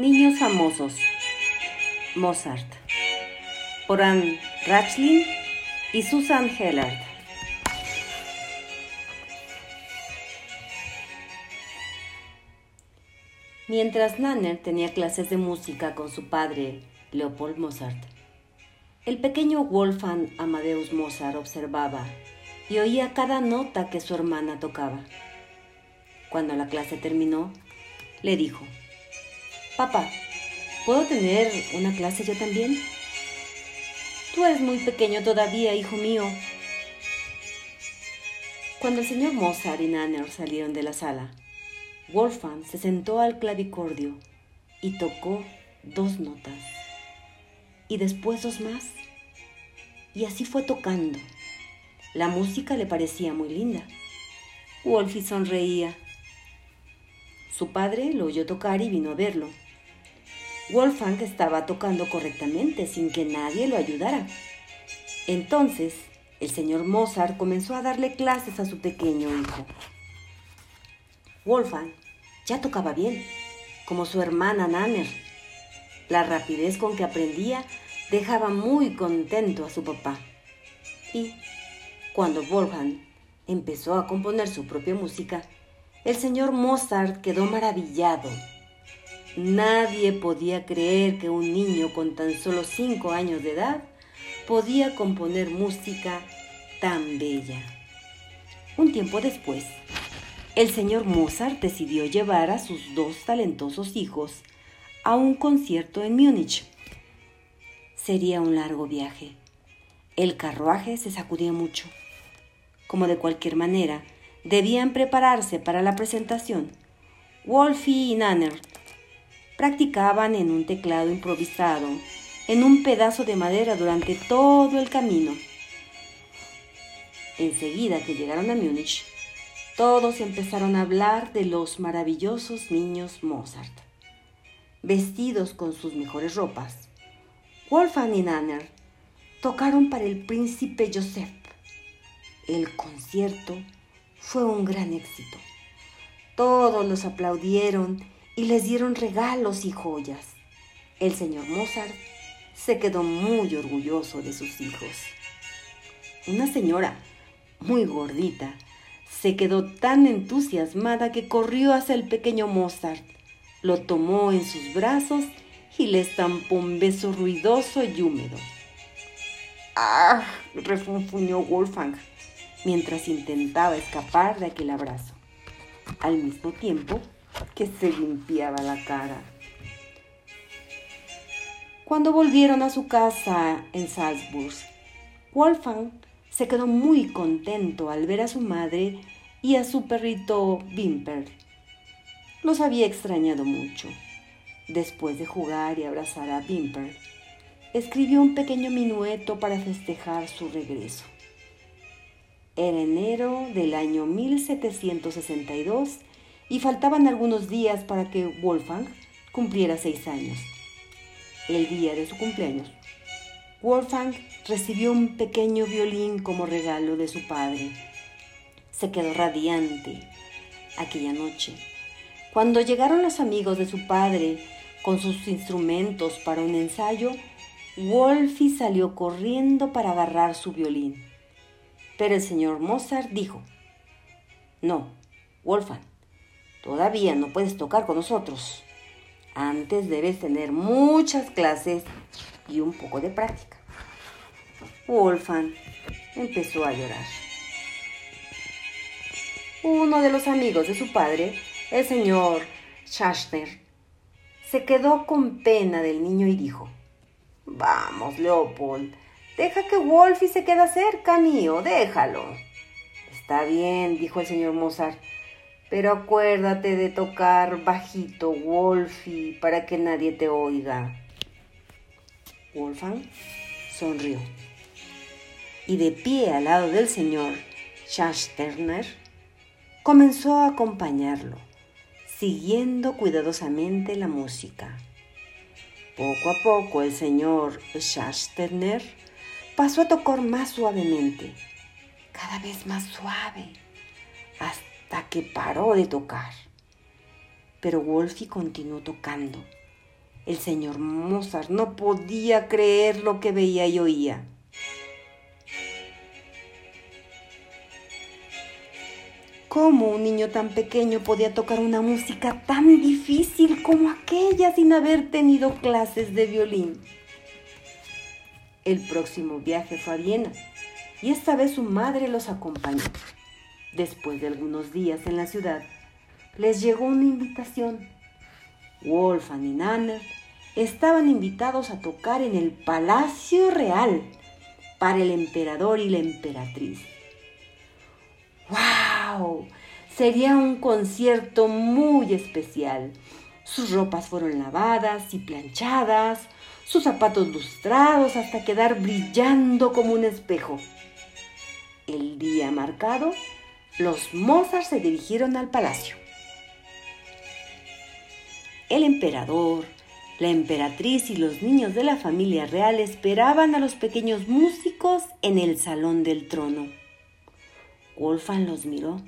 Niños famosos. Mozart. Por Anne Rachlin y Susan Hellard. Mientras Nanner tenía clases de música con su padre, Leopold Mozart, el pequeño Wolfgang Amadeus Mozart observaba y oía cada nota que su hermana tocaba. Cuando la clase terminó, le dijo, Papá, ¿puedo tener una clase yo también? Tú eres muy pequeño todavía, hijo mío. Cuando el señor Mozart y Nanner salieron de la sala, Wolfgang se sentó al clavicordio y tocó dos notas y después dos más. Y así fue tocando. La música le parecía muy linda. Wolfie sonreía. Su padre lo oyó tocar y vino a verlo. Wolfgang estaba tocando correctamente sin que nadie lo ayudara. Entonces, el señor Mozart comenzó a darle clases a su pequeño hijo. Wolfgang ya tocaba bien, como su hermana Nanner. La rapidez con que aprendía dejaba muy contento a su papá. Y cuando Wolfgang empezó a componer su propia música, el señor Mozart quedó maravillado. Nadie podía creer que un niño con tan solo cinco años de edad podía componer música tan bella. Un tiempo después, el señor Mozart decidió llevar a sus dos talentosos hijos a un concierto en Múnich. Sería un largo viaje. El carruaje se sacudía mucho. Como de cualquier manera, debían prepararse para la presentación. Wolfie y Nanner practicaban en un teclado improvisado, en un pedazo de madera durante todo el camino. Enseguida que llegaron a Múnich, todos empezaron a hablar de los maravillosos niños Mozart. Vestidos con sus mejores ropas, Wolfgang y Nanner tocaron para el príncipe Joseph. El concierto fue un gran éxito. Todos los aplaudieron y les dieron regalos y joyas. El señor Mozart se quedó muy orgulloso de sus hijos. Una señora muy gordita se quedó tan entusiasmada que corrió hacia el pequeño Mozart, lo tomó en sus brazos y le estampó un beso ruidoso y húmedo. ¡Ah! refunfuñó Wolfgang mientras intentaba escapar de aquel abrazo, al mismo tiempo que se limpiaba la cara. Cuando volvieron a su casa en Salzburg, Wolfgang se quedó muy contento al ver a su madre y a su perrito Bimper. Los había extrañado mucho. Después de jugar y abrazar a Bimper, escribió un pequeño minueto para festejar su regreso. Era enero del año 1762 y faltaban algunos días para que Wolfgang cumpliera seis años. El día de su cumpleaños, Wolfgang recibió un pequeño violín como regalo de su padre. Se quedó radiante aquella noche. Cuando llegaron los amigos de su padre con sus instrumentos para un ensayo, Wolfie salió corriendo para agarrar su violín. Pero el señor Mozart dijo, no, Wolfgang, todavía no puedes tocar con nosotros. Antes debes tener muchas clases y un poco de práctica. Wolfgang empezó a llorar. Uno de los amigos de su padre, el señor Schachner, se quedó con pena del niño y dijo, Vamos, Leopold, deja que Wolfie se quede cerca mío, déjalo. Está bien, dijo el señor Mozart, pero acuérdate de tocar bajito, Wolfie, para que nadie te oiga. Wolfgang sonrió y de pie al lado del señor Schasterner, comenzó a acompañarlo, siguiendo cuidadosamente la música. Poco a poco el señor Schasterner pasó a tocar más suavemente, cada vez más suave, hasta que paró de tocar. Pero Wolfie continuó tocando El señor Mozart no podía creer lo que veía y oía. ¿Cómo un niño tan pequeño podía tocar una música tan difícil como aquella sin haber tenido clases de violín? El próximo viaje fue a Viena y esta vez su madre los acompañó. Después de algunos días en la ciudad, les llegó una invitación. Wolfgang y Nanner estaban invitados a tocar en el Palacio Real para el emperador y la emperatriz. ¡Wow! Sería un concierto muy especial. Sus ropas fueron lavadas y planchadas, sus zapatos lustrados hasta quedar brillando como un espejo. El día marcado, los Mozart se dirigieron al palacio. El emperador, la emperatriz y los niños de la familia real esperaban a los pequeños músicos en el salón del trono. Wolfgang los miró,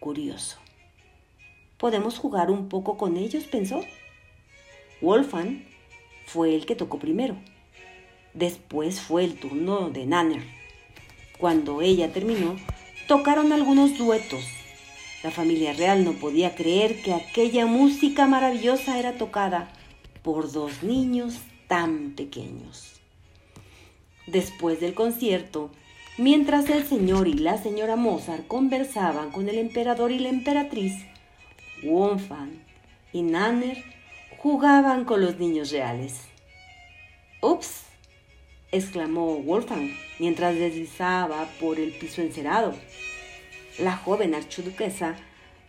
curioso. ¿Podemos jugar un poco con ellos? pensó. Wolfgang fue el que tocó primero. Después fue el turno de Nanner. Cuando ella terminó, tocaron algunos duetos. La familia real no podía creer que aquella música maravillosa era tocada por dos niños tan pequeños. Después del concierto, Mientras el señor y la señora Mozart conversaban con el emperador y la emperatriz, Wolfgang y Nanner jugaban con los niños reales. ¡Ups! Exclamó Wolfgang mientras deslizaba por el piso encerado. La joven archiduquesa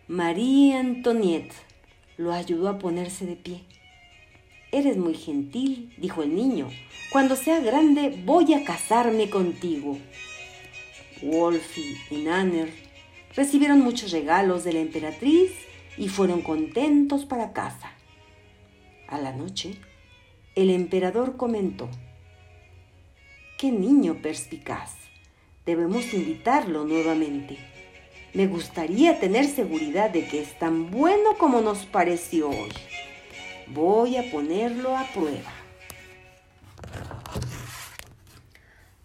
María Antoniette lo ayudó a ponerse de pie. Eres muy gentil, dijo el niño. Cuando sea grande voy a casarme contigo. Wolfie y Nanner recibieron muchos regalos de la emperatriz y fueron contentos para casa. A la noche, el emperador comentó, ¡Qué niño perspicaz! Debemos invitarlo nuevamente. Me gustaría tener seguridad de que es tan bueno como nos pareció hoy. Voy a ponerlo a prueba.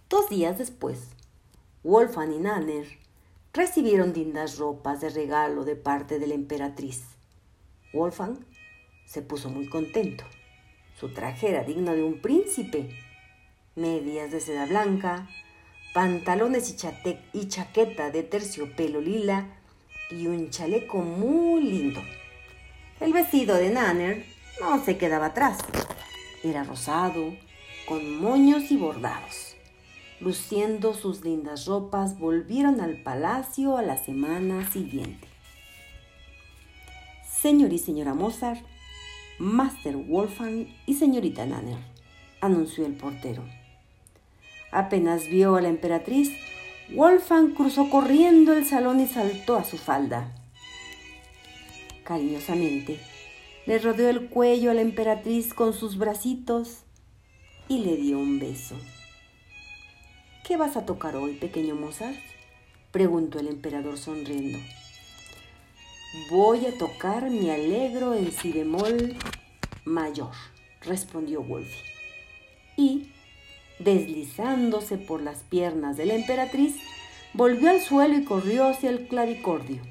Dos días después, Wolfgang y Nanner recibieron lindas ropas de regalo de parte de la emperatriz. Wolfgang se puso muy contento. Su traje era digno de un príncipe. Medias de seda blanca, pantalones y, y chaqueta de terciopelo lila y un chaleco muy lindo. El vestido de Nanner no se quedaba atrás. Era rosado, con moños y bordados luciendo sus lindas ropas, volvieron al palacio a la semana siguiente. Señor y señora Mozart, Master Wolfgang y señorita Nanner, anunció el portero. Apenas vio a la emperatriz, Wolfgang cruzó corriendo el salón y saltó a su falda. Cariñosamente, le rodeó el cuello a la emperatriz con sus bracitos y le dio un beso. ¿Qué vas a tocar hoy, pequeño Mozart? preguntó el emperador sonriendo. Voy a tocar mi alegro en si bemol mayor, respondió Wolfie. Y, deslizándose por las piernas de la emperatriz, volvió al suelo y corrió hacia el clavicordio.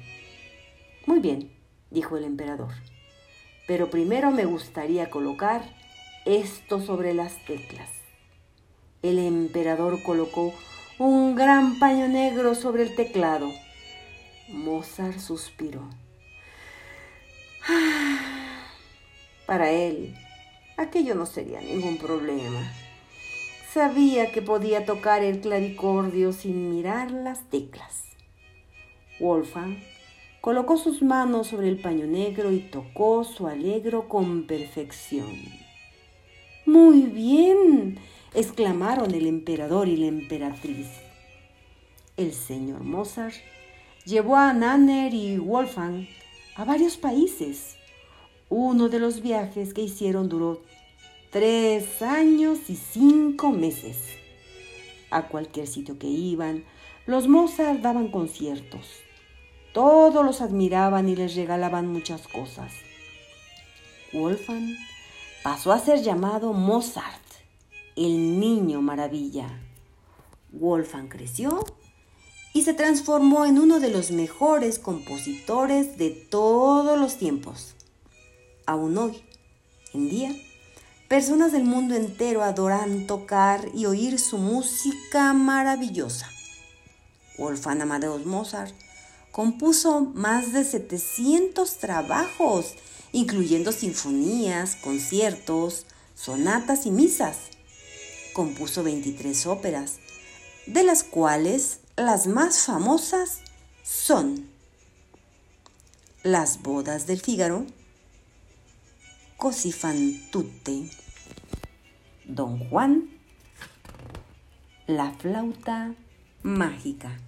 Muy bien, dijo el emperador, pero primero me gustaría colocar esto sobre las teclas. El emperador colocó un gran paño negro sobre el teclado. Mozart suspiró. Para él, aquello no sería ningún problema. Sabía que podía tocar el clavicordio sin mirar las teclas. Wolfgang colocó sus manos sobre el paño negro y tocó su alegro con perfección. Muy bien, exclamaron el emperador y la emperatriz. El señor Mozart llevó a Nanner y Wolfgang a varios países. Uno de los viajes que hicieron duró tres años y cinco meses. A cualquier sitio que iban, los Mozart daban conciertos. Todos los admiraban y les regalaban muchas cosas. Wolfgang pasó a ser llamado Mozart, el niño maravilla. Wolfgang creció y se transformó en uno de los mejores compositores de todos los tiempos. Aún hoy, en día, personas del mundo entero adoran tocar y oír su música maravillosa. Wolfgang Amadeus Mozart compuso más de 700 trabajos, incluyendo sinfonías, conciertos, sonatas y misas. Compuso 23 óperas, de las cuales las más famosas son Las bodas del Fígaro, Così fan tutte, Don Juan, La flauta mágica.